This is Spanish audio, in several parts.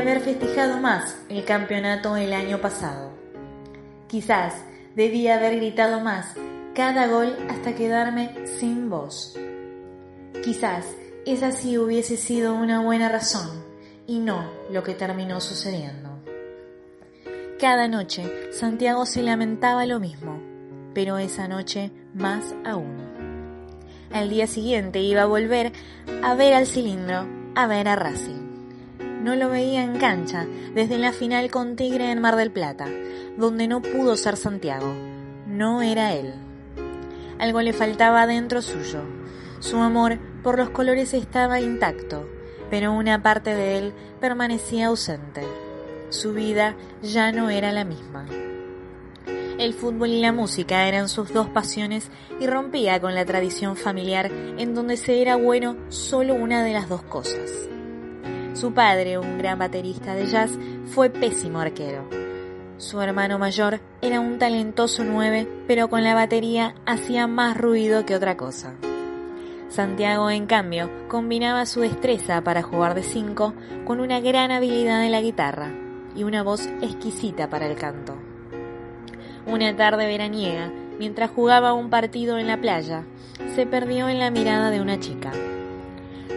haber festejado más el campeonato el año pasado. Quizás debía haber gritado más cada gol hasta quedarme sin voz. Quizás esa sí hubiese sido una buena razón y no lo que terminó sucediendo. Cada noche Santiago se lamentaba lo mismo, pero esa noche más aún. Al día siguiente iba a volver a ver al cilindro, a ver a Racing. No lo veía en cancha desde la final con Tigre en Mar del Plata, donde no pudo ser Santiago. No era él. Algo le faltaba dentro suyo. Su amor por los colores estaba intacto, pero una parte de él permanecía ausente. Su vida ya no era la misma. El fútbol y la música eran sus dos pasiones y rompía con la tradición familiar en donde se era bueno solo una de las dos cosas. Su padre, un gran baterista de jazz, fue pésimo arquero. Su hermano mayor era un talentoso nueve, pero con la batería hacía más ruido que otra cosa. Santiago, en cambio, combinaba su destreza para jugar de cinco con una gran habilidad en la guitarra y una voz exquisita para el canto. Una tarde veraniega, mientras jugaba un partido en la playa, se perdió en la mirada de una chica.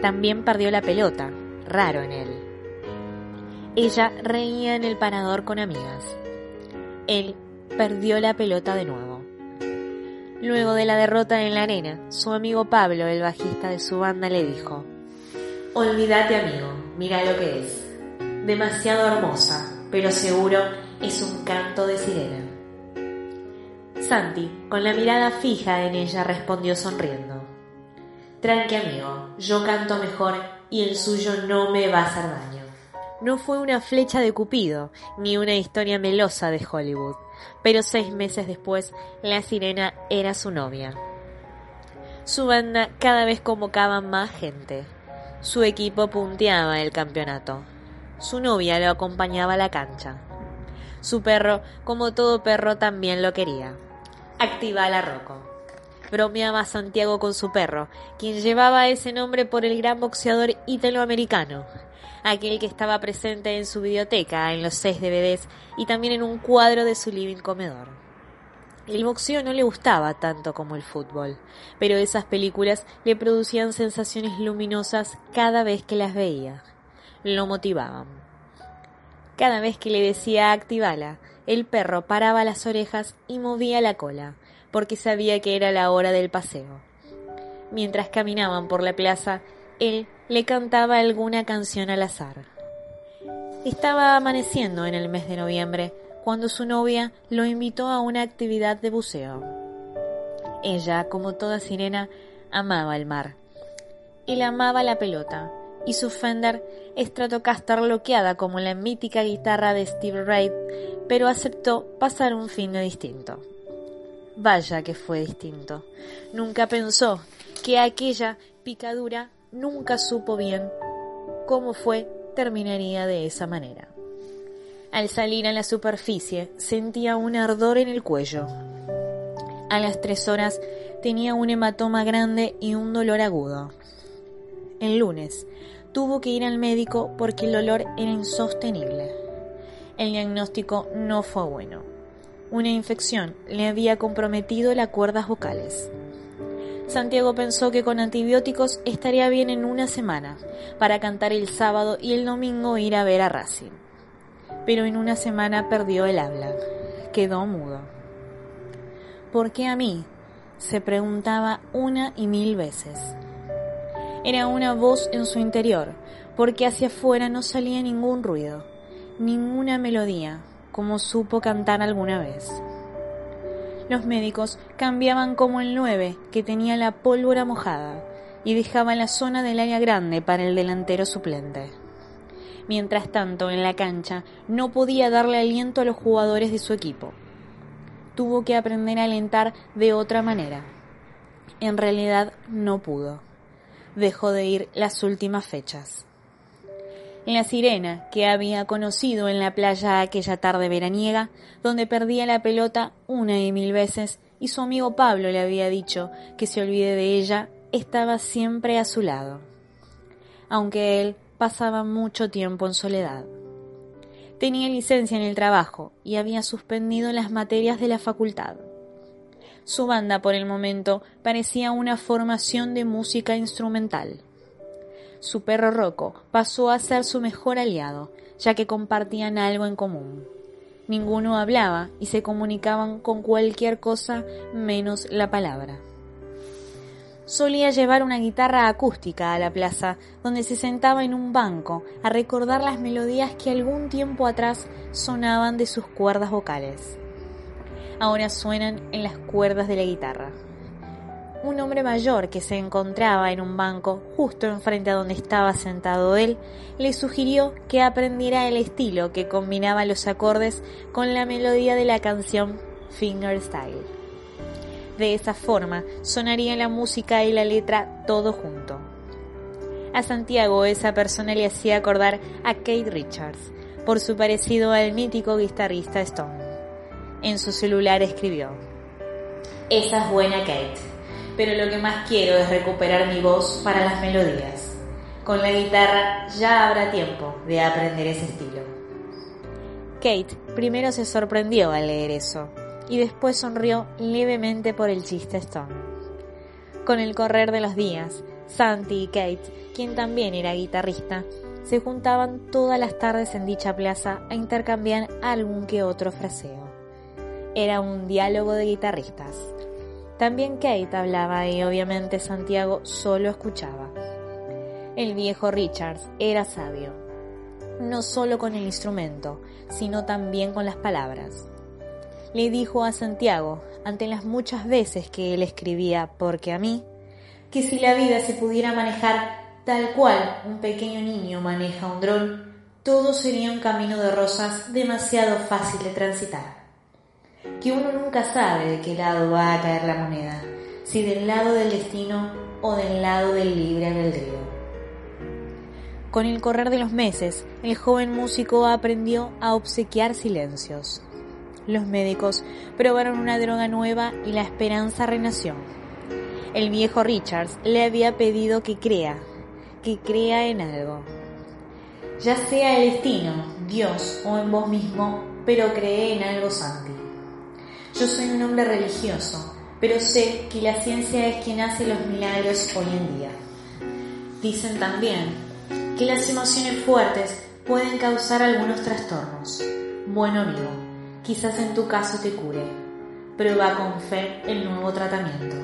También perdió la pelota, raro en él. Ella reía en el parador con amigas. Él perdió la pelota de nuevo. Luego de la derrota en la arena, su amigo Pablo, el bajista de su banda, le dijo, Olvídate amigo, mira lo que es. Demasiado hermosa, pero seguro es un canto de sirena. Santi, con la mirada fija en ella, respondió sonriendo. Tranqui amigo, yo canto mejor y el suyo no me va a hacer daño. No fue una flecha de Cupido, ni una historia melosa de Hollywood, pero seis meses después la sirena era su novia. Su banda cada vez convocaba más gente. Su equipo punteaba el campeonato. Su novia lo acompañaba a la cancha. Su perro, como todo perro, también lo quería. Activala Rocco. Bromeaba Santiago con su perro, quien llevaba ese nombre por el gran boxeador italoamericano, aquel que estaba presente en su biblioteca, en los seis DVDs y también en un cuadro de su living comedor. El boxeo no le gustaba tanto como el fútbol, pero esas películas le producían sensaciones luminosas cada vez que las veía. Lo motivaban. Cada vez que le decía activala, el perro paraba las orejas y movía la cola, porque sabía que era la hora del paseo. Mientras caminaban por la plaza, él le cantaba alguna canción al azar. Estaba amaneciendo en el mes de noviembre cuando su novia lo invitó a una actividad de buceo. Ella, como toda sirena, amaba el mar. Él amaba la pelota y su Fender Stratocaster bloqueada como la mítica guitarra de Steve Reid, pero aceptó pasar un fin de distinto. Vaya que fue distinto. Nunca pensó que aquella picadura nunca supo bien cómo fue terminaría de esa manera. Al salir a la superficie sentía un ardor en el cuello. A las tres horas tenía un hematoma grande y un dolor agudo. El lunes tuvo que ir al médico porque el dolor era insostenible. El diagnóstico no fue bueno. Una infección le había comprometido las cuerdas vocales. Santiago pensó que con antibióticos estaría bien en una semana para cantar el sábado y el domingo ir a ver a Racing. Pero en una semana perdió el habla. Quedó mudo. ¿Por qué a mí? se preguntaba una y mil veces. Era una voz en su interior, porque hacia afuera no salía ningún ruido, ninguna melodía, como supo cantar alguna vez. Los médicos cambiaban como el 9, que tenía la pólvora mojada, y dejaban la zona del área grande para el delantero suplente. Mientras tanto, en la cancha, no podía darle aliento a los jugadores de su equipo. Tuvo que aprender a alentar de otra manera. En realidad, no pudo. Dejó de ir las últimas fechas la sirena que había conocido en la playa aquella tarde veraniega, donde perdía la pelota una y mil veces, y su amigo Pablo le había dicho que se olvide de ella, estaba siempre a su lado, aunque él pasaba mucho tiempo en soledad. Tenía licencia en el trabajo y había suspendido las materias de la facultad. Su banda por el momento parecía una formación de música instrumental. Su perro Rocco pasó a ser su mejor aliado, ya que compartían algo en común. Ninguno hablaba y se comunicaban con cualquier cosa menos la palabra. Solía llevar una guitarra acústica a la plaza, donde se sentaba en un banco a recordar las melodías que algún tiempo atrás sonaban de sus cuerdas vocales. Ahora suenan en las cuerdas de la guitarra. Un hombre mayor que se encontraba en un banco justo enfrente a donde estaba sentado él, le sugirió que aprendiera el estilo que combinaba los acordes con la melodía de la canción Fingerstyle. De esa forma sonaría la música y la letra todo junto. A Santiago esa persona le hacía acordar a Kate Richards por su parecido al mítico guitarrista Stone. En su celular escribió, Esa es buena Kate, pero lo que más quiero es recuperar mi voz para las melodías. Con la guitarra ya habrá tiempo de aprender ese estilo. Kate primero se sorprendió al leer eso, y después sonrió levemente por el chiste Stone. Con el correr de los días, Santi y Kate, quien también era guitarrista, se juntaban todas las tardes en dicha plaza a intercambiar algún que otro fraseo. Era un diálogo de guitarristas. También Kate hablaba y obviamente Santiago solo escuchaba. El viejo Richards era sabio, no solo con el instrumento, sino también con las palabras le dijo a Santiago, ante las muchas veces que él escribía porque a mí, que si la vida se pudiera manejar tal cual un pequeño niño maneja un dron, todo sería un camino de rosas demasiado fácil de transitar. Que uno nunca sabe de qué lado va a caer la moneda, si del lado del destino o del lado del libre albedrío. Con el correr de los meses, el joven músico aprendió a obsequiar silencios, los médicos probaron una droga nueva y la esperanza renació. El viejo Richards le había pedido que crea, que crea en algo. Ya sea el destino, Dios o en vos mismo, pero cree en algo Santi. Yo soy un hombre religioso, pero sé que la ciencia es quien hace los milagros hoy en día. Dicen también que las emociones fuertes pueden causar algunos trastornos. Bueno amigo, Quizás en tu caso te cure. Prueba con fe el nuevo tratamiento.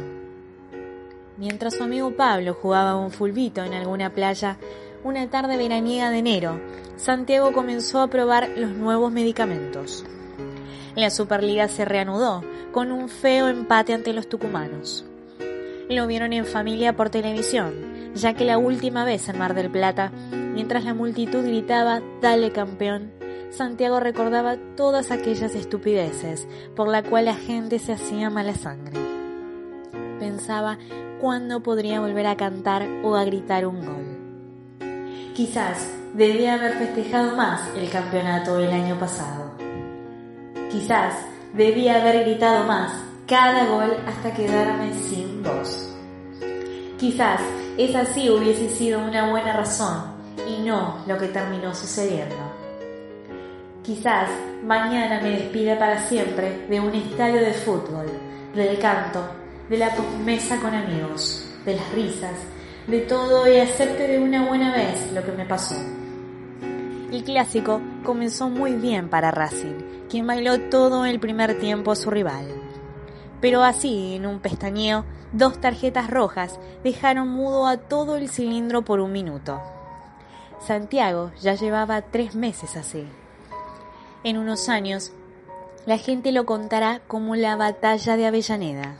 Mientras su amigo Pablo jugaba un fulbito en alguna playa, una tarde veraniega de enero, Santiago comenzó a probar los nuevos medicamentos. La Superliga se reanudó con un feo empate ante los tucumanos. Lo vieron en familia por televisión, ya que la última vez en Mar del Plata, mientras la multitud gritaba Dale campeón, Santiago recordaba todas aquellas estupideces por la cual la gente se hacía mala sangre. Pensaba cuándo podría volver a cantar o a gritar un gol. Quizás debía haber festejado más el campeonato el año pasado. Quizás debía haber gritado más cada gol hasta quedarme sin voz. Quizás esa sí hubiese sido una buena razón y no lo que terminó sucediendo. Quizás mañana me despida para siempre de un estadio de fútbol, del canto, de la mesa con amigos, de las risas, de todo y acepte de una buena vez lo que me pasó. El clásico comenzó muy bien para Racing, quien bailó todo el primer tiempo a su rival. Pero así, en un pestañeo, dos tarjetas rojas dejaron mudo a todo el cilindro por un minuto. Santiago ya llevaba tres meses así en unos años, la gente lo contará como la batalla de Avellaneda.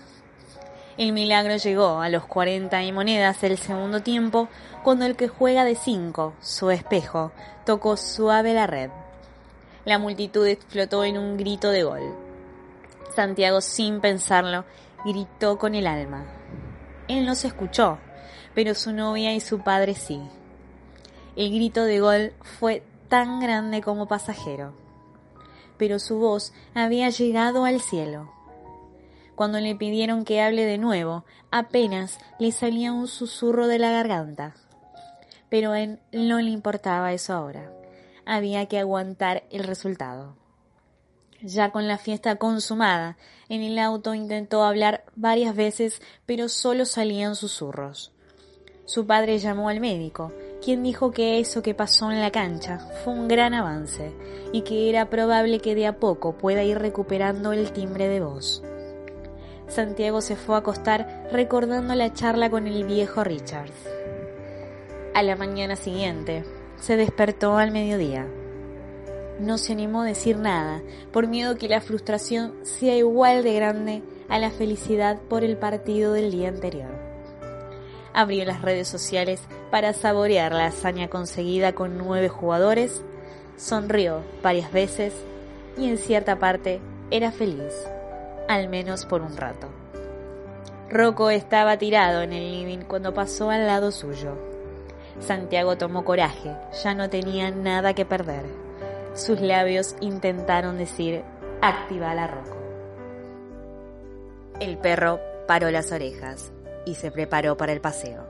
El milagro llegó a los 40 y monedas del segundo tiempo cuando el que juega de 5, su espejo, tocó suave la red. La multitud explotó en un grito de gol. Santiago, sin pensarlo, gritó con el alma. Él no se escuchó, pero su novia y su padre sí. El grito de gol fue tan grande como pasajero pero su voz había llegado al cielo. Cuando le pidieron que hable de nuevo, apenas le salía un susurro de la garganta. Pero a él no le importaba eso ahora. Había que aguantar el resultado. Ya con la fiesta consumada, en el auto intentó hablar varias veces, pero solo salían susurros. Su padre llamó al médico, quien dijo que eso que pasó en la cancha fue un gran avance y que era probable que de a poco pueda ir recuperando el timbre de voz. Santiago se fue a acostar recordando la charla con el viejo Richards. A la mañana siguiente, se despertó al mediodía. No se animó a decir nada, por miedo que la frustración sea igual de grande a la felicidad por el partido del día anterior. Abrió las redes sociales para saborear la hazaña conseguida con nueve jugadores, sonrió varias veces y en cierta parte era feliz, al menos por un rato. Rocco estaba tirado en el living cuando pasó al lado suyo. Santiago tomó coraje, ya no tenía nada que perder. Sus labios intentaron decir, activa la Rocco. El perro paró las orejas y se preparó para el paseo.